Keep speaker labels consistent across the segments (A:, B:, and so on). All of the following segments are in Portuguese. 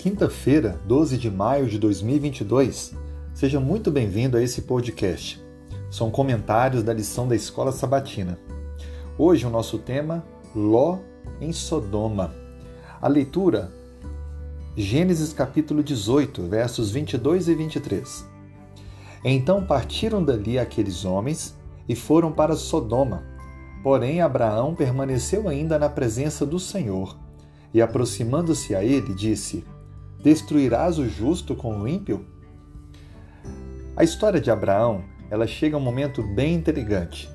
A: Quinta-feira, 12 de maio de 2022. Seja muito bem-vindo a esse podcast. São comentários da lição da Escola Sabatina. Hoje o nosso tema Ló em Sodoma. A leitura Gênesis capítulo 18, versos 22 e 23. Então partiram dali aqueles homens e foram para Sodoma. Porém Abraão permaneceu ainda na presença do Senhor, e aproximando-se a ele, disse: Destruirás o justo com o ímpio? A história de Abraão, ela chega a um momento bem intrigante.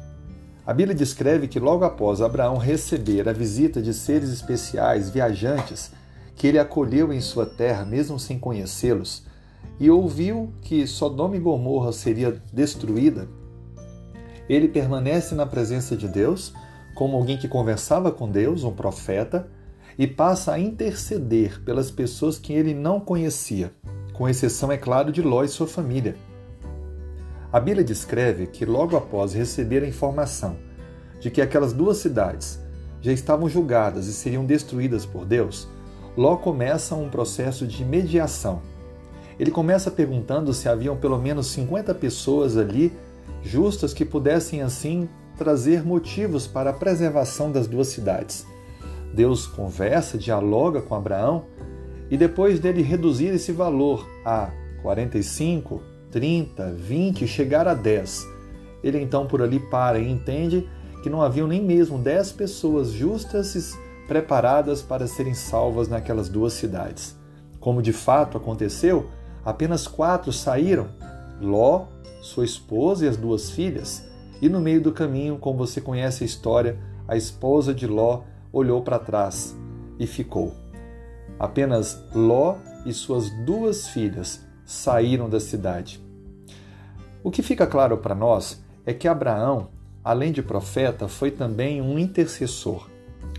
A: A Bíblia descreve que logo após Abraão receber a visita de seres especiais, viajantes, que ele acolheu em sua terra mesmo sem conhecê-los, e ouviu que Sodoma e Gomorra seria destruída, ele permanece na presença de Deus como alguém que conversava com Deus, um profeta, e passa a interceder pelas pessoas que ele não conhecia, com exceção, é claro, de Ló e sua família. A Bíblia descreve que logo após receber a informação de que aquelas duas cidades já estavam julgadas e seriam destruídas por Deus, Ló começa um processo de mediação. Ele começa perguntando se haviam pelo menos 50 pessoas ali justas que pudessem assim trazer motivos para a preservação das duas cidades. Deus conversa, dialoga com Abraão e depois dele reduzir esse valor a 45, 30, 20, chegar a 10, ele então por ali para e entende que não haviam nem mesmo 10 pessoas justas e preparadas para serem salvas naquelas duas cidades. Como de fato aconteceu, apenas quatro saíram: Ló, sua esposa e as duas filhas. E no meio do caminho, como você conhece a história, a esposa de Ló olhou para trás e ficou. Apenas Ló e suas duas filhas saíram da cidade. O que fica claro para nós é que Abraão, além de profeta, foi também um intercessor.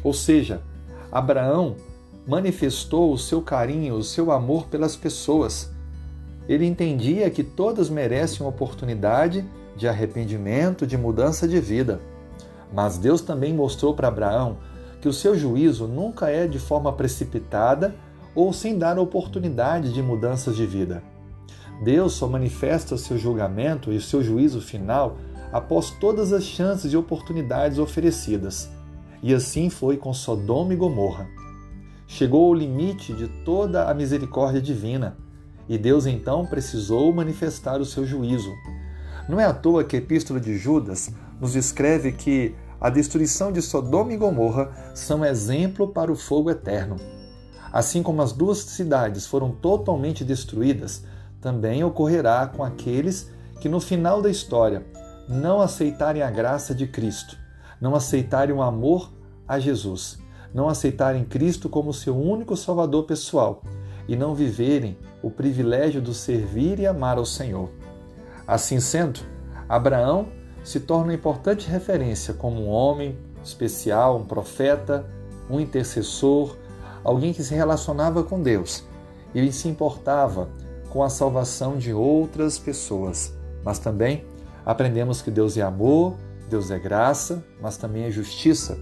A: Ou seja, Abraão manifestou o seu carinho, o seu amor pelas pessoas. Ele entendia que todas merecem uma oportunidade de arrependimento, de mudança de vida. Mas Deus também mostrou para Abraão que o seu juízo nunca é de forma precipitada ou sem dar oportunidade de mudanças de vida. Deus só manifesta o seu julgamento e o seu juízo final após todas as chances e oportunidades oferecidas. E assim foi com Sodoma e Gomorra. Chegou ao limite de toda a misericórdia divina, e Deus então precisou manifestar o seu juízo. Não é à toa que a Epístola de Judas nos escreve que a destruição de Sodoma e Gomorra são exemplo para o fogo eterno. Assim como as duas cidades foram totalmente destruídas, também ocorrerá com aqueles que no final da história não aceitarem a graça de Cristo, não aceitarem o amor a Jesus, não aceitarem Cristo como seu único Salvador pessoal e não viverem o privilégio do servir e amar ao Senhor. Assim sendo, Abraão se torna importante referência como um homem especial, um profeta, um intercessor, alguém que se relacionava com Deus e se importava com a salvação de outras pessoas. Mas também aprendemos que Deus é amor, Deus é graça, mas também é justiça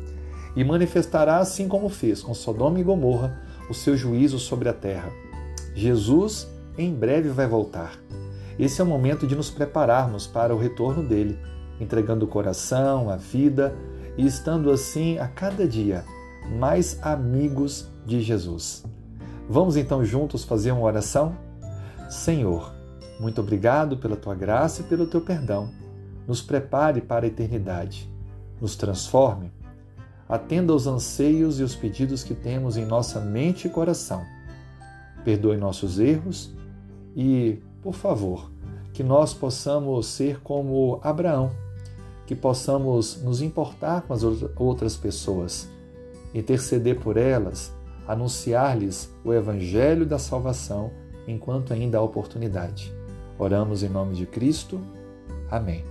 A: e manifestará, assim como fez com Sodoma e Gomorra, o seu juízo sobre a terra. Jesus em breve vai voltar. Esse é o momento de nos prepararmos para o retorno dele entregando o coração, a vida e estando assim a cada dia mais amigos de Jesus. Vamos então juntos fazer uma oração? Senhor, muito obrigado pela tua graça e pelo teu perdão. Nos prepare para a eternidade. Nos transforme. Atenda aos anseios e os pedidos que temos em nossa mente e coração. Perdoe nossos erros e, por favor, que nós possamos ser como Abraão que possamos nos importar com as outras pessoas, interceder por elas, anunciar-lhes o Evangelho da salvação enquanto ainda há oportunidade. Oramos em nome de Cristo. Amém.